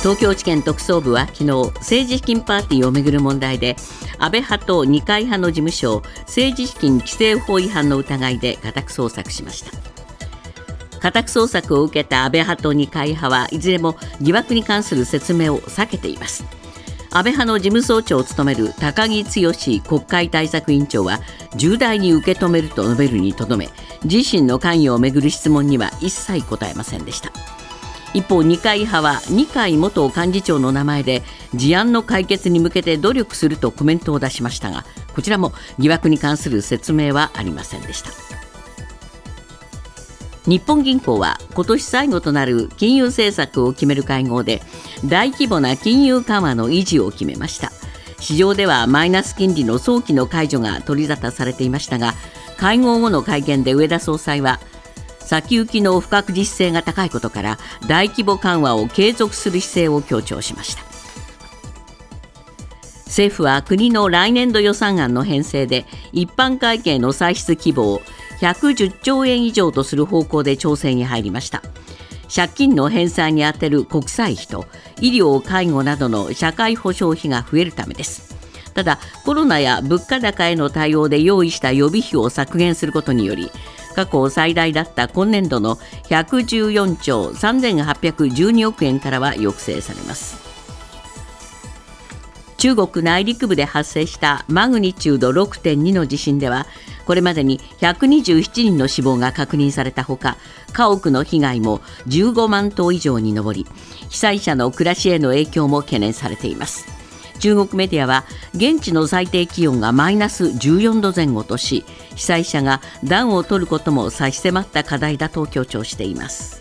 東京地検特捜部は昨日政治資金パーティーをめぐる問題で安倍派と二階派の事務所を政治資金規正法違反の疑いで家宅捜索しました。家宅捜索を受けた安倍派と二階派はいずれも疑惑に関する説明を避けています。安倍派の事務総長を務める高木剛国会対策委員長は重大に受け止めると述べるにとどめ自身の関与をめぐる質問には一切答えませんでした。一方二階派は二階元幹事長の名前で事案の解決に向けて努力するとコメントを出しましたがこちらも疑惑に関する説明はありませんでした。日本銀行は今年最後となる金融政策を決める会合で大規模な金融緩和の維持を決めました。市場ではマイナス金利の早期の解除が取り沙汰されていましたが会合後の会見で上田総裁は先行きの不確実性が高いことから大規模緩和を継続する姿勢を強調しました。政府は国の来年度予算案の編成で一般会計の歳出規模を110兆円以上とする方向で調整に入りました。借金の返済に充てる国債費と医療・介護などの社会保障費が増えるためです。ただコロナや物価高への対応で用意した予備費を削減することにより過去最大だった今年度の114兆3812億円からは抑制されます。中国内陸部で発生したマグニチュード6.2の地震ではこれまでに127人の死亡が確認されたほか家屋の被害も15万棟以上に上り被災者の暮らしへの影響も懸念されています。中国メディアは現地の最低気温がマイナス14度前後とし被災者が暖を取ることも差し迫った課題だと強調しています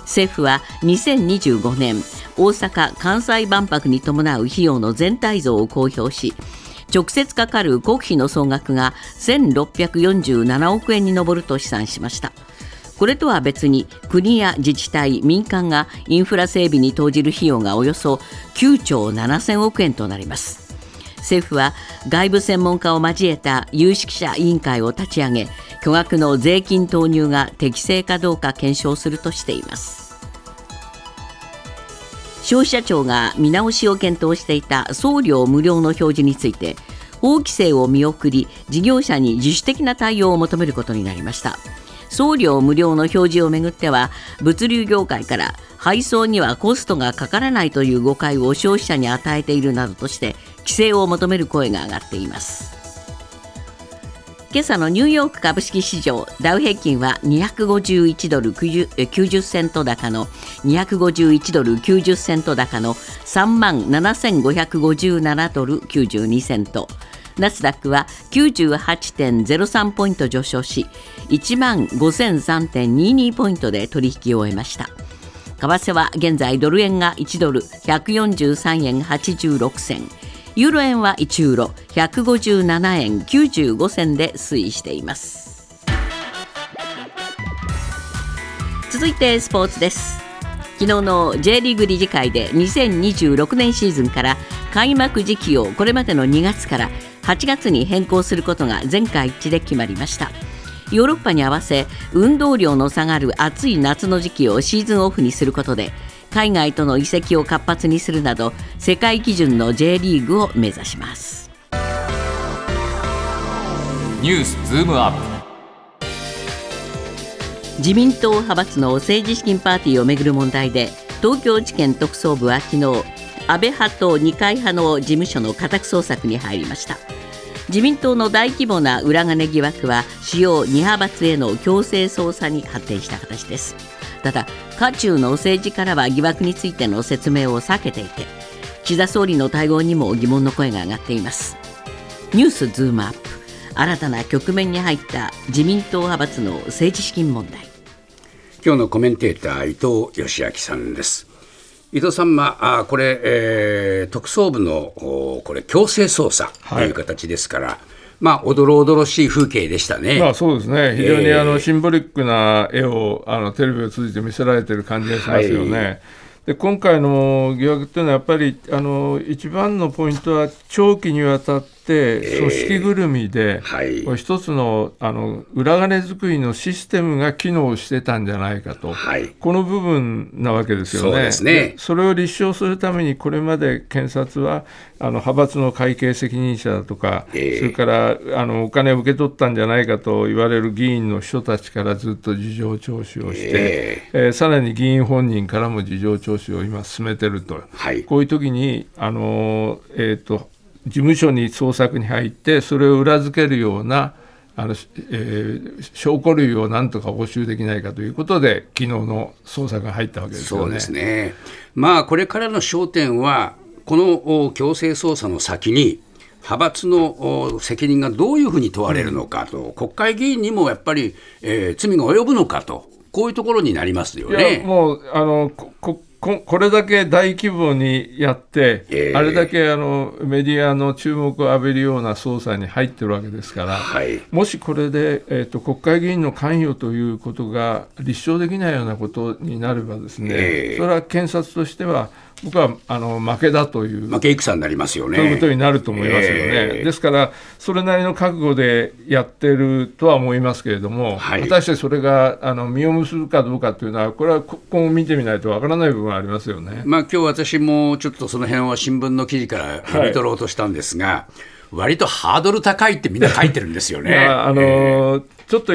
政府は2025年大阪・関西万博に伴う費用の全体像を公表し直接かかる国費の総額が1647億円に上ると試算しました。これとは別に国や自治体民間がインフラ整備に投じる費用がおよそ9兆7000億円となります政府は外部専門家を交えた有識者委員会を立ち上げ巨額の税金投入が適正かどうか検証するとしています消費者庁が見直しを検討していた送料無料の表示について法規制を見送り事業者に自主的な対応を求めることになりました。送料無料の表示をめぐっては物流業界から配送にはコストがかからないという誤解を消費者に与えているなどとして規制を求める声が上がっています。今朝のニューヨーク株式市場ダウ平均は251ドル90セント高の251ドル90セント高の3万7557ドル92セント。ナスダックは98.03ポイント上昇し1万5003.22ポイントで取引を終えました。為替は現在ドル円が1ドル143円86銭。ユーロ円は1ユーロ157円95銭で推移しています。続いてスポーツです。昨日の J リーグ理事会で2026年シーズンから開幕時期をこれまでの2月から8月に変更することが全会一致で決まりました。ヨーロッパに合わせ運動量の下がる暑い夏の時期をシーズンオフにすることで海外との移籍を活発にするなど世界基準の J リーグを目指します。ニュースズームアップ。自民党派閥の政治資金パーティーをめぐる問題で東京地検特捜部は昨日安倍派と二階派の事務所の家宅捜索に入りました自民党の大規模な裏金疑惑は主要2派閥への強制捜査に発展した形です。ただ渦中の政治からは疑惑についての説明を避けていて岸田総理の対応にも疑問の声が上がっています。ニュースズームアップ。新たな局面に入った自民党派閥の政治資金問題。今日のコメンテーター伊藤義明さんです。伊藤さん、まあ、これ、えー、特捜部のこれ強制捜査という形ですから、はい、まあ、おどろおどろしい風景でしたね。まあ、そうですね、非常にあの、シンボリックな絵をあのテレビを通じて見せられてる感じがしますよね。はいで今回の疑惑っていうのは、やっぱりあの一番のポイントは、長期にわたっ組織ぐるみで、はい。これ一つのあの裏金作りのシステムが機能してたんじゃないかと、はい。この部分なわけですよね。そね。それを立証するためにこれまで検察はあの派閥の会計責任者だとか、ええ。それからあのお金を受け取ったんじゃないかと言われる議員の人たちからずっと事情聴取をして、ええ。ーさらに議員本人からも事情聴取を今進めてると。はい。こういう時にあの、えー、と事務所に捜索に入ってそれを裏付けるようなあの、えー証拠類をなんとか押収できないかということで昨日の捜索が入ったわけですよね。そうですね。まあこれからの焦点はこのお強制捜査の先に派閥のお責任がどういうふうに問われるのかと、国会議員にもやっぱり、えー罪が及ぶのかとこういうところになりますよいやね。もうあのここここれだけ大規模にやって、ええ。あれだけあのメディアの注目を浴びるような捜査に入ってるわけですから、はい。もしこれで、えー、と国会議員の関与ということが立証できないようなことになればですね、ええ。それは検察としては僕はあの負けだという負け戦になりますよね。そういうことになると思いますよね。ええですから、それなりの覚悟でやってるとは思いますけれども、はい果たしてそれがあの実を結ぶかどうかというのは、これはこ今後見てみないとわからない部分はありますよね。まあ今日私もちょっとその辺は新聞の記事から読み取ろうとしたんですが、割とハードル高いってみんな書いてるんですよね。あのーちょっと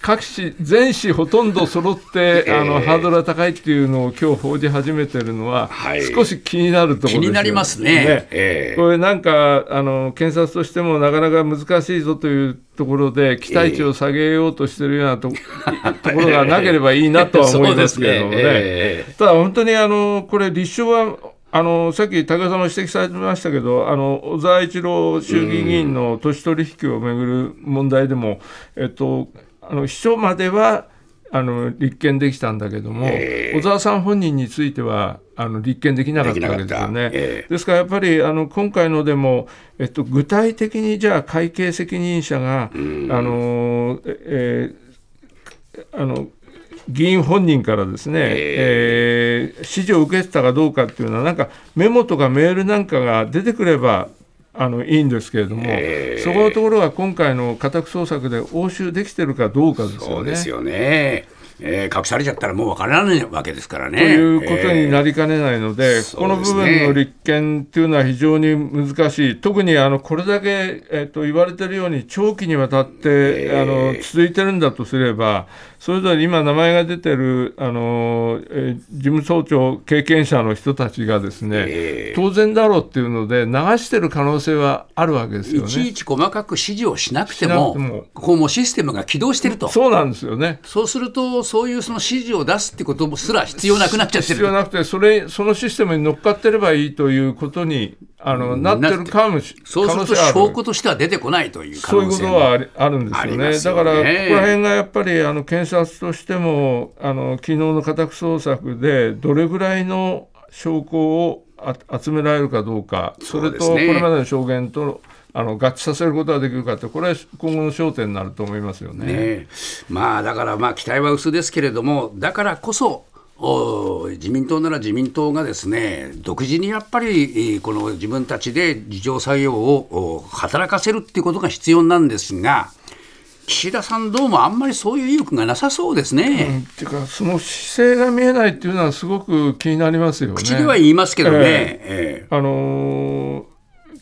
各紙、全紙ほとんど揃って、あのハードルが高いっていうのを今日報じ始めてるのは、はい。少し気になるところですよ気になりますね。ええ。これなんかあの検察としてもなかなか難しいぞというところで期待値を下げようとしてるようなと,、ところがなければいいなとは思いますけれどもね。ね。ええ。ただ本当にあのこれ立証はあのさっき高橋さんも指摘されてましたけどあの小沢一郎衆議院議員の都市取引をめぐる問題でも、えっと、あの秘書まではあの立件できたんだけども、ええ。小沢さん本人についてはあの立件できなかったわけですよね。ええ。ですからやっぱりあの今回のでも、えっと、具体的にじゃあ会計責任者が、あのええあの議員本人からですね、えー指示を受けてたかどうかっていうのは、なんかメモとかメールなんかが出てくればあのいいんですけれども、そこのところは今回の家宅捜索で押収できてるかどうかですよね。そうですよね。えー隠されちゃったらもうわからないわけですからね。ということになりかねないので、ーこの部分の立件というのは非常に難しい、特にあのこれだけ、えっと言われているように、長期にわたって、あの続いてるんだとすれば、それぞれ今、名前が出てるあの、えー事務総長経験者の人たちがですね、え当然だろうっていうので、流してる可能性はあるわけですよね。いちいち細かく指示をしなくてもこうもうシステムが起動してると。そうなんですよね。そうすると、そういうその指示を出すってことすら必要なくなっちゃってる必要なくてそれそのシステムに乗っかってればいいということにあの、なってるかもしそうすると証拠としては出てこないという可そういうことはあるんですあよね。ねだから、ここら辺がやっぱりあの検察としても、あの昨日の家宅捜索で、どれぐらいの証拠をあ集められるかどうか、それとこれまでの証言とあの合致させることができるかって、これは今後の焦点になると思いますよね。ねまあだからまあ期待は薄ですけれどもだからこそお自民党なら自民党がですね独自にやっぱりえーこの自分たちで自浄作用をお働かせるっていうことが必要なんですが岸田さんどうもあんまりそういう意欲がなさそうですね。っていうか、その姿勢が見えないっていうのは、すごく気になりますよね。口では言いますけどね、ええあのー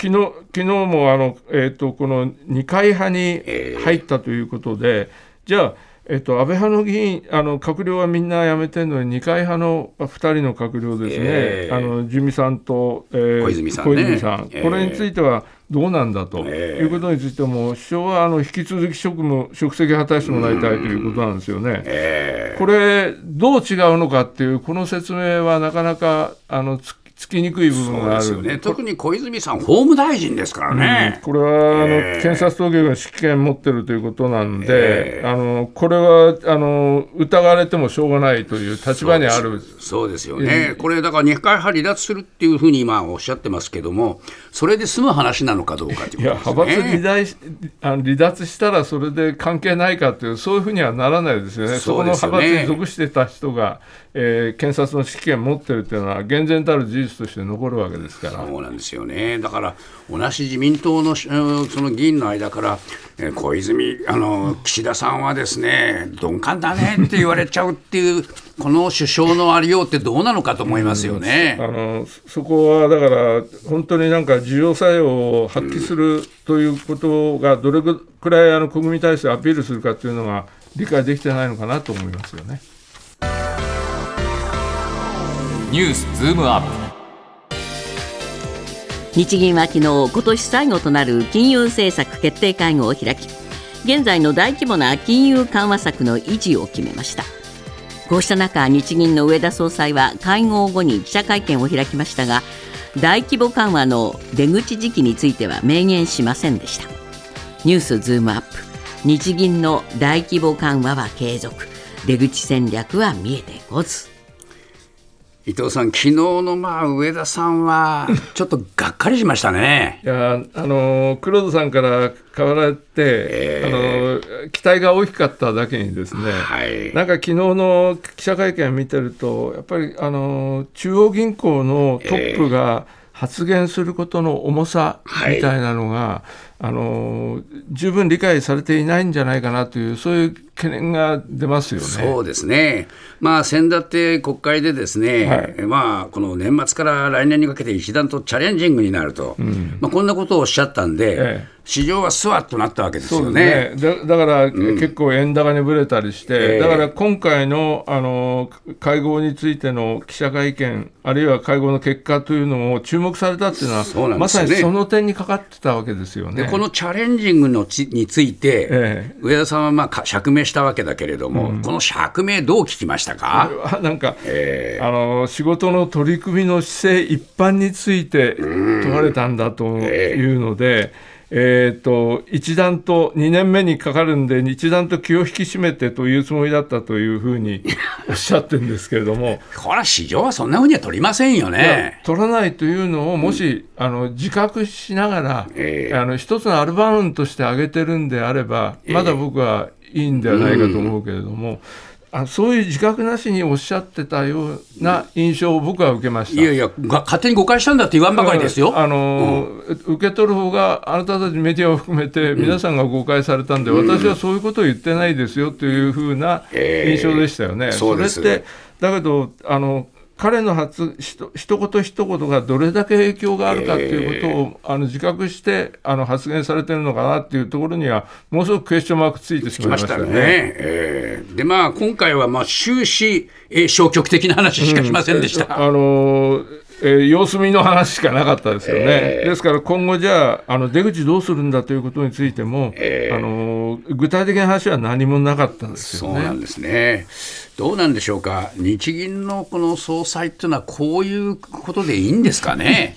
昨日昨日もあの、えー、とこの二階派に入ったということで、じゃあ、えー、と安倍派の議員あの閣僚はみんな辞めてるのに二階派の2人の閣僚ですね、ええ。あの自見さんと、えー小泉さんね。小泉さん。ええ。これについてはどうなんだと、ええ。いうことについても首相はあの引き続き職務職責果たしてもらいたいということなんですよね。えこれ、どう違うのかっていう、この説明はなかなかあのつつきにくい部分がある。ですよね特に小泉さん法務大臣ですからね。これはあの、ええ検察当局の指揮権持ってるということなんで、ええあのこれはあの疑われてもしょうがないという立場にある。そうですよね、これだから二階派離脱するっていうふうに今おっしゃってますけども、それで済む話なのかどうかといやいうこと派閥離。脱しあの離脱したらそれで関係ないかというそういうふうにはならないですよね、そこの派閥に属してた人が、えー検察の指揮権持ってるっていうのは厳然たる事実として残るわけですから。そうなんですよね。だから同じ自民党のその議員の間から、えー、小泉あの岸田さんはですね鈍感だねって言われちゃうっていう この首相のありようってどうなのかと思いますよね。あのそこはだから本当になんか需要作用を発揮するということがどれくらいあの国民に対してアピールするかっていうのが理解できてないのかなと思いますよね。ニュースズームアップ。日銀は昨日今年最後となる金融政策決定会合を開き現在の大規模な金融緩和策の維持を決めました。こうした中日銀の上田総裁は会合後に記者会見を開きましたが大規模緩和の出口時期については明言しませんでした。ニュースズームアップ。日銀の大規模緩和は継続。出口戦略は見えてこず。伊藤さん、昨日のまあ上田さんは、ちょっとがっかりしましたね。いやあの黒田さんから変わられて、えー、あの期待が大きかっただけにですね、はい、なんか昨日の記者会見を見てると、やっぱりあの中央銀行のトップが発言することの重さみたいなのが、はいあの十分理解されていないんじゃないかなという、そういう懸念が出ますよね。そうですね、まあ、先だって国会で、ですね、はい、まあ、この年末から来年にかけて一段とチャレンジングになると、うん、まあ、こんなことをおっしゃったんで、ええ、市場はスワッとなったわけですよね。ねだだから、うん、結構円高にぶれたりして、だから今回のあの会合についての記者会見、あるいは会合の結果というのも注目されたっていうのは、ね、まさにその点にかかってたわけですよね。このチャレンジングのちについて、ええ、上田さんはまあ釈明したわけだけれども、うん、この釈明、どう聞きましたか？なんか、えー、あの仕事の取り組みの姿勢一般について問われたんだというので。えー。えーと、一段と2年目にかかるんで、一段と気を引き締めてというつもりだったというふうに おっしゃってるんですけれども、これは市場はそんなふうには取りませんよね。取らないというのを、もし、うん、あの自覚しながら、えー、あの一つのアルバムとして上げてるんであれば、まだ僕はいいんではないかと思うけれども。うんあそういう自覚なしにおっしゃってたような印象を僕は受けましたいやいや、勝手に誤解したんだって言わんばかりですよ。あの、うん、受け取る方が、あなたたちメディアを含めて、皆さんが誤解されたんで、うん、私はそういうことを言ってないですよというふうな印象でしたよね。それってだけどあの彼の発ひと一言一言がどれだけ影響があるかということを、あの自覚してあの発言されてるのかなっていうところには、ものすごくクエスチョンマークついてしまいましたね。ねえー、で、まあ、今回はまあ終始、えー、消極的な話しかしませんでした。うん、あのーえー、様子見の話しかなかったですよね、えー、ですから今後、じゃああの出口どうするんだということについても、えー、あの具体的な話は何もなかったんですよね。そうなんですねどうなんでしょうか、日銀のこの総裁っていうのは、こういうことでいいんですかね。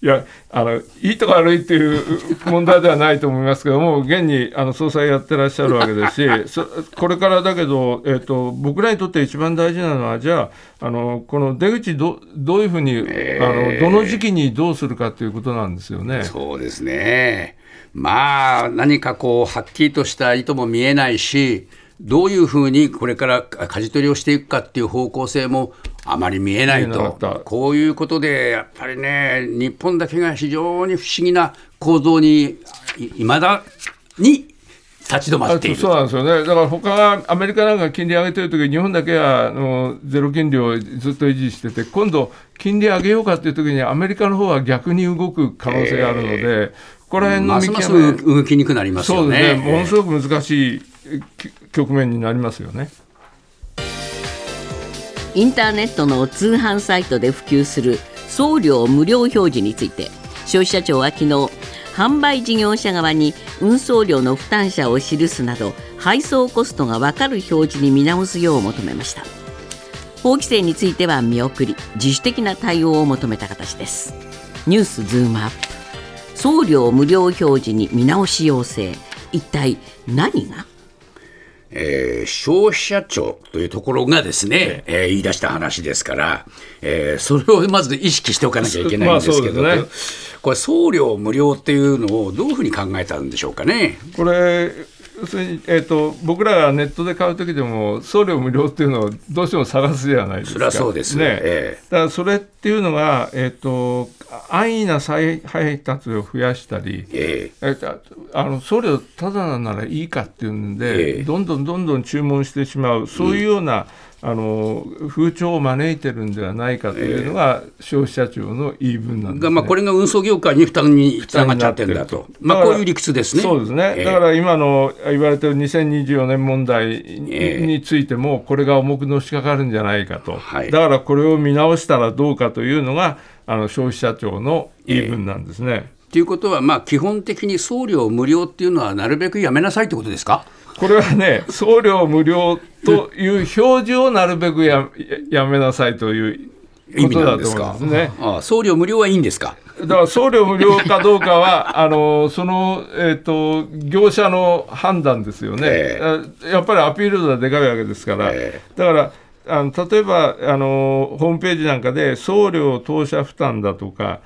いやあのいいとか悪いっていう問題ではないと思いますけども、現にあの総裁やってらっしゃるわけですし、これからだけど、えーと、僕らにとって一番大事なのは、じゃあ、あのこの出口ど、どういうふうに、えー、あの、どの時期にどうするかということなんですよね。そうですねまあ、何かこう、はっきりとした意図も見えないし、どういうふうにこれから舵取りをしていくかっていう方向性もあまり見えないと、こういうことで、やっぱりね、日本だけが非常に不思議な構造に、いまだに立ち止まっている。そうなんですよね、だから他がアメリカなんか金利上げてるとき、日本だけはあのゼロ金利をずっと維持してて、今度、金利上げようかっていうときに、アメリカの方は逆に動く可能性があるので、えー、ここら辺の見極め、ま動きにくくなりますよね。そうですね。ものすごく難しい局面になりますよね。インターネットの通販サイトで普及する送料無料表示について消費者庁は昨日販売事業者側に運送料の負担者を記すなど配送コストが分かる表示に見直すよう求めました。法規制については見送り自主的な対応を求めた形です。ニュースズームアップ。送料無料表示に見直し要請。一体何が？えー、消費者庁というところがですね、えー、言い出した話ですから、えー、それをまず意識しておかなきゃいけないんですけど、ね、これ、送料無料っていうのをどういうふうに考えたんでしょうかね。これ要するに、えーと、僕らがネットで買う時でも送料無料っていうのをどうしても探すじゃないですか。そりゃそうですね、えー、だからそれっていうのが、えーと、安易な再配達を増やしたり、えー、えー、あの送料ただならいいかっていうんで、えー、どんどんどんどん注文してしまうそういうような、うん。あの風潮を招いてるんではないかというのが消費者庁の言い分なんです、ね、まあ、これが運送業界に負担につながっちゃってるんだと、まあ、こういう理屈ですね。そうですね、だから今の言われてる2024年問題についても、これが重くのしかかるんじゃないかと、だからこれを見直したらどうかというのが、あの消費者庁の言い分なんですね。ということは、まあ、基本的に送料無料っていうのは、なるべくやめなさいってことですか？これはね、送料無料という表示をなるべくややめなさいということだと思いますね。ああ送料無料はいいんですか？だから送料無料かどうかは、あのその、えーと、業者の判断ですよね、えー、やっぱりアピール度がでかいわけですから、えー、だからあの例えばあのホームページなんかで送料当社負担だとか、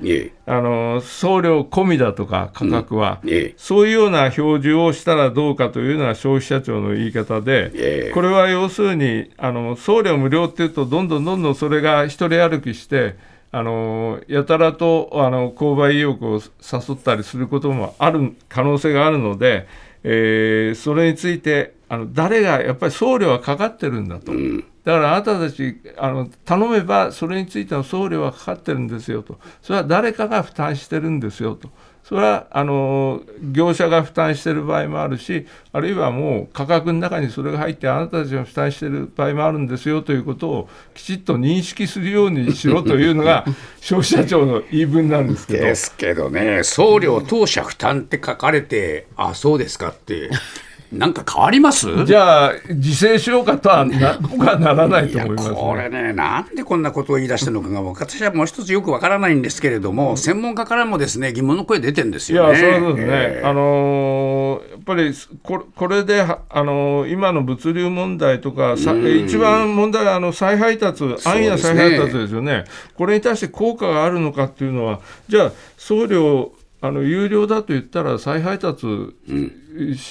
あの送料込みだとか価格は、うん、そういうような表示をしたらどうかというのは消費者庁の言い方で、これは要するにあの送料無料っていうとどんどんどんどんそれが一人歩きしてあのやたらとあの購買意欲を誘ったりすることもある可能性があるので、えー、それについてあの誰がやっぱり送料はかかってるんだと。うん。だからあなたたちあの頼めばそれについての送料はかかってるんですよと。それは誰かが負担してるんですよと。それはあの業者が負担してる場合もあるしあるいはもう価格の中にそれが入ってあなたたちが負担してる場合もあるんですよということをきちっと認識するようにしろというのが消費者庁の言い分なんですけど。ですけどね。送料当社負担って書かれてあそうですかってなんか変わります？じゃあ、自制しようかとはな僕はならないと思います、ね、これね、なんでこんなことを言い出してるのかが、私はもう一つよくわからないんですけれども、専門家からもですね疑問の声出てるんですよね。いや、そうですね、えー、あのー、やっぱりここれで、あのー、今の物流問題とか、さ一番問題はあの再配達、安易な再配達ですよね、ね。これに対して効果があるのかっていうのは、じゃあ、送料、あの有料だと言ったら再配達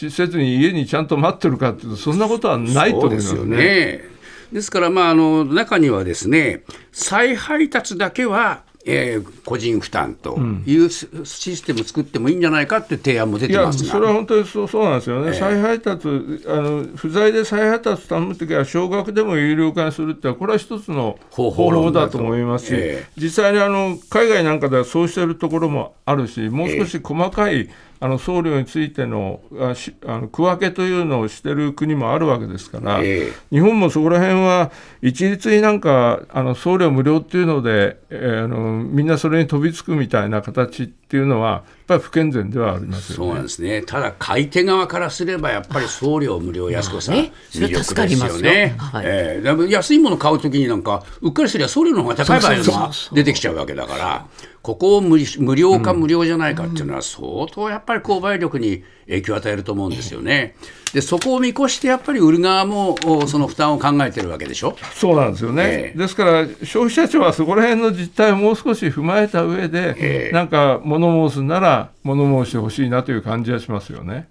せずに家にちゃんと待ってるかっていうとそんなことはないと思いますよね。ですから、まあ、あの中にはですね再配達だけはえー、個人負担というシステム作ってもいいんじゃないかっていう提案も出てますそれは本当にそうそうなんですよね、えー、再配達あの、不在で再配達頼むときは、少額でも有料化にするって、これは一つの方法だと。思いますし、えー、実際にあの海外なんかではそうしてるところもあるし、もう少し細かい、えーあの送料についてのあしあの区分けというのをしてる国もあるわけですから、えー、日本もそこら辺は一律になんかあの送料無料っていうので、えー、あのみんなそれに飛びつくみたいな形っていうのは、やっぱり不健全ではあります、ね、そうなんですね、ただ、買い手側からすれば、やっぱり送料無料安子さん、魅力ですよね。はい。えー、安いもの買うときになんか、うっかりすりゃ送料の方が高い場合が出てきちゃうわけだから。ここを無無料か無料じゃないかっていうのは相当やっぱり購買力に影響を与えると思うんですよね。でそこを見越してやっぱり売る側もその負担を考えてるわけでしょ？そうなんですよね、えー、ですから消費者庁はそこら辺の実態をもう少し踏まえた上で、えー、なんか物申すなら物申してほしいなという感じはしますよね。